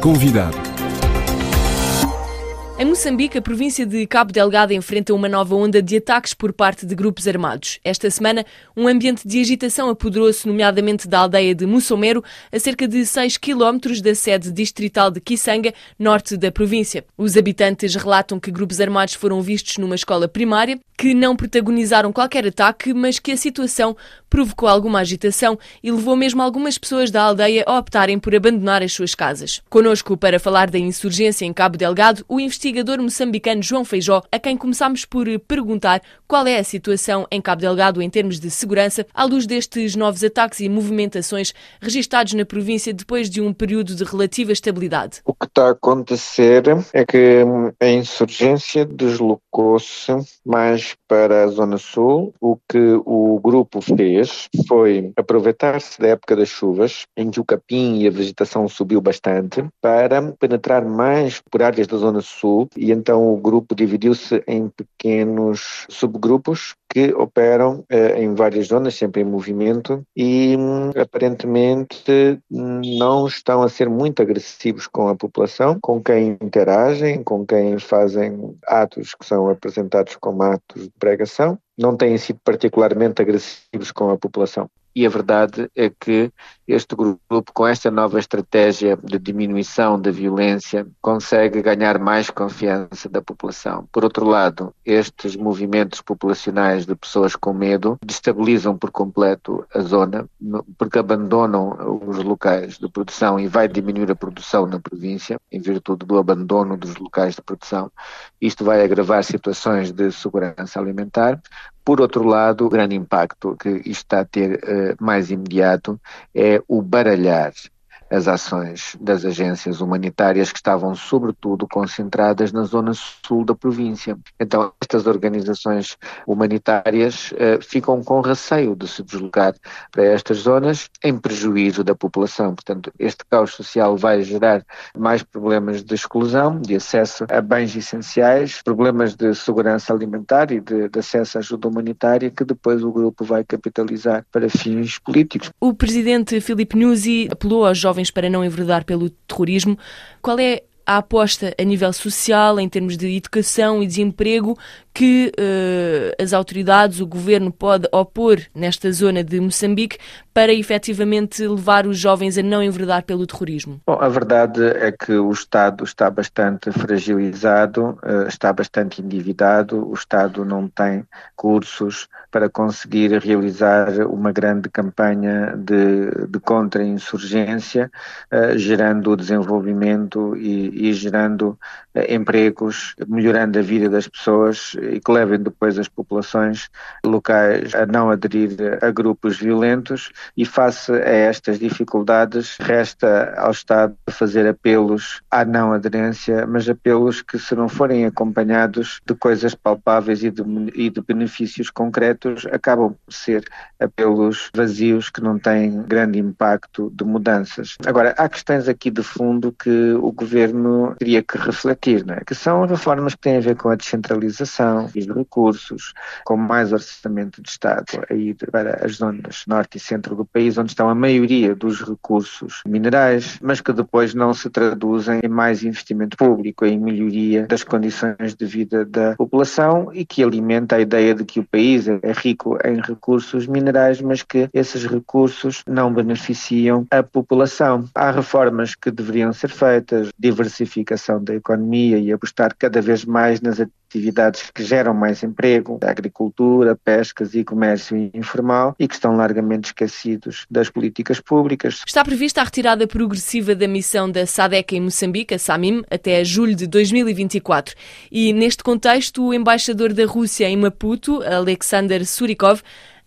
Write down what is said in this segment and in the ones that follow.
Convidado. Em Moçambique, a província de Cabo Delgado enfrenta uma nova onda de ataques por parte de grupos armados. Esta semana, um ambiente de agitação apoderou-se, nomeadamente da aldeia de Mussomero, a cerca de 6 quilómetros da sede distrital de Kisanga, norte da província. Os habitantes relatam que grupos armados foram vistos numa escola primária, que não protagonizaram qualquer ataque, mas que a situação provocou alguma agitação e levou mesmo algumas pessoas da aldeia a optarem por abandonar as suas casas. Conosco para falar da insurgência em Cabo Delgado, o investigador moçambicano João Feijó, a quem começámos por perguntar qual é a situação em Cabo Delgado em termos de segurança, à luz destes novos ataques e movimentações registados na província depois de um período de relativa estabilidade. O que está a acontecer é que a insurgência deslocou-se mais para a Zona Sul, o que o grupo fez foi aproveitar-se da época das chuvas, em que o capim e a vegetação subiu bastante, para penetrar mais por áreas da zona sul e então o grupo dividiu-se em pequenos subgrupos que operam eh, em várias zonas, sempre em movimento, e hum, aparentemente não estão a ser muito agressivos com a população, com quem interagem, com quem fazem atos que são apresentados como atos de pregação, não têm sido particularmente agressivos com a população. E a verdade é que este grupo, com esta nova estratégia de diminuição da violência, consegue ganhar mais confiança da população. Por outro lado, estes movimentos populacionais de pessoas com medo destabilizam por completo a zona, porque abandonam os locais de produção e vai diminuir a produção na província, em virtude do abandono dos locais de produção. Isto vai agravar situações de segurança alimentar, por outro lado, o grande impacto que isto está a ter uh, mais imediato é o baralhar as ações das agências humanitárias que estavam sobretudo concentradas na zona sul da província. Então, estas organizações humanitárias uh, ficam com receio de se deslocar para estas zonas em prejuízo da população. Portanto, este caos social vai gerar mais problemas de exclusão, de acesso a bens essenciais, problemas de segurança alimentar e de, de acesso à ajuda humanitária que depois o grupo vai capitalizar para fins políticos. O presidente Filipe Nyusi apelou aos jovens jovens para não enverdar pelo terrorismo. Qual é a aposta a nível social, em termos de educação e desemprego, que uh, as autoridades, o governo pode opor nesta zona de Moçambique para efetivamente levar os jovens a não enverdar pelo terrorismo? Bom, a verdade é que o Estado está bastante fragilizado, uh, está bastante endividado, o Estado não tem cursos para conseguir realizar uma grande campanha de, de contra-insurgência, uh, gerando desenvolvimento e, e gerando empregos, melhorando a vida das pessoas e que levem depois as populações locais a não aderir a grupos violentos e face a estas dificuldades resta ao Estado fazer apelos à não aderência, mas apelos que se não forem acompanhados de coisas palpáveis e de, e de benefícios concretos acabam por ser apelos vazios que não têm grande impacto de mudanças. Agora, há questões aqui de fundo que o Governo teria que refletir, é? que são reformas que têm a ver com a descentralização, e de recursos, com mais orçamento de Estado a ir para as zonas norte e centro do país, onde estão a maioria dos recursos minerais, mas que depois não se traduzem em mais investimento público, em melhoria das condições de vida da população e que alimenta a ideia de que o país é rico em recursos minerais, mas que esses recursos não beneficiam a população. Há reformas que deveriam ser feitas, diversificação da economia e apostar cada vez mais nas atividades que geram mais emprego, agricultura, pescas e comércio informal e que estão largamente esquecidos das políticas públicas. Está prevista a retirada progressiva da missão da SADEC em Moçambique, a SAMIM, até julho de 2024. E neste contexto, o embaixador da Rússia em Maputo, Alexander Surikov,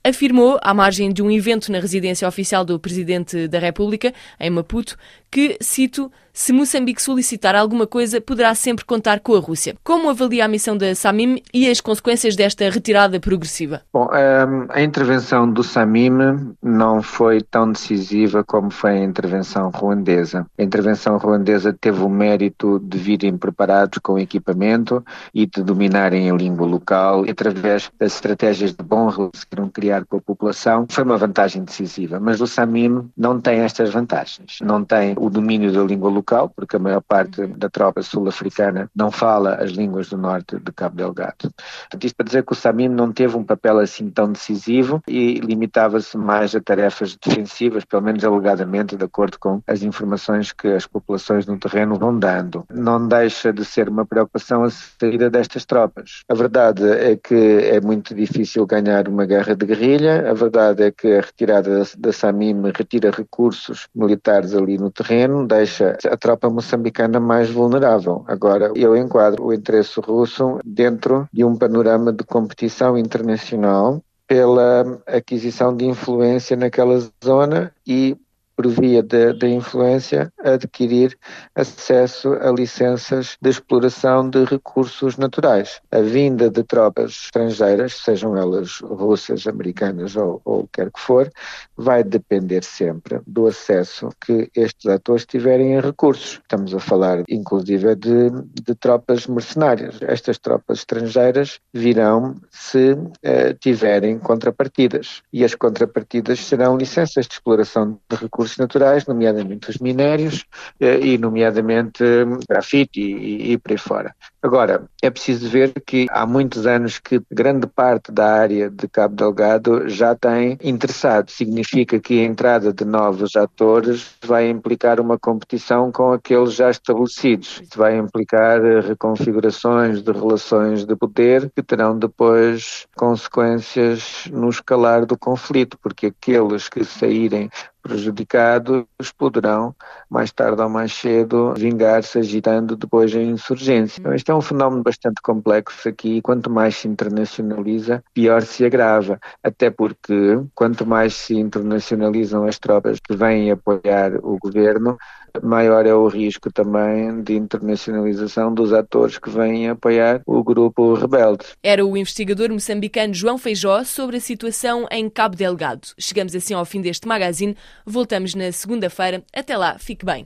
afirmou, à margem de um evento na residência oficial do Presidente da República, em Maputo, que, cito, se Moçambique solicitar alguma coisa, poderá sempre contar com a Rússia. Como avalia a missão da SAMIM e as consequências desta retirada progressiva? Bom, ehm, a intervenção do SAMIM não foi tão decisiva como foi a intervenção ruandesa. A intervenção ruandesa teve o mérito de virem preparados com equipamento e de dominarem a língua local através das estratégias de bom que queriam criar com a população. Foi uma vantagem decisiva, mas o SAMIM não tem estas vantagens. Não tem o domínio da língua local, porque a maior parte da tropa sul-africana não fala as línguas do norte de Cabo Delgado. Portanto, isto para dizer que o SAMIM não teve um papel assim tão decisivo e limitava-se mais a tarefas defensivas, pelo menos alegadamente, de acordo com as informações que as populações no terreno vão dando. Não deixa de ser uma preocupação a saída destas tropas. A verdade é que é muito difícil ganhar uma guerra de guerrilha, a verdade é que a retirada da SAMIM retira recursos militares ali no terreno, deixa a tropa moçambicana mais vulnerável. Agora, eu enquadro o interesse russo dentro de um panorama de competição internacional pela aquisição de influência naquela zona e por via da influência, adquirir acesso a licenças de exploração de recursos naturais. A vinda de tropas estrangeiras, sejam elas russas, americanas ou, ou quer que for, vai depender sempre do acesso que estes atores tiverem a recursos. Estamos a falar, inclusive, de, de tropas mercenárias. Estas tropas estrangeiras virão se eh, tiverem contrapartidas. E as contrapartidas serão licenças de exploração de recursos recursos naturais, nomeadamente os minérios eh, e, nomeadamente, grafite e, e por aí fora. Agora, é preciso ver que há muitos anos que grande parte da área de Cabo Delgado já tem interessado. Significa que a entrada de novos atores vai implicar uma competição com aqueles já estabelecidos. Isso vai implicar reconfigurações de relações de poder que terão depois consequências no escalar do conflito, porque aqueles que saírem prejudicados poderão, mais tarde ou mais cedo, vingar-se agitando depois a insurgência. Então, este é um fenómeno bastante complexo aqui. Quanto mais se internacionaliza, pior se agrava. Até porque, quanto mais se internacionalizam as tropas que vêm apoiar o governo, maior é o risco também de internacionalização dos atores que vêm apoiar o grupo rebelde. Era o investigador moçambicano João Feijó sobre a situação em Cabo Delgado. Chegamos assim ao fim deste magazine. Voltamos na segunda-feira. Até lá, fique bem.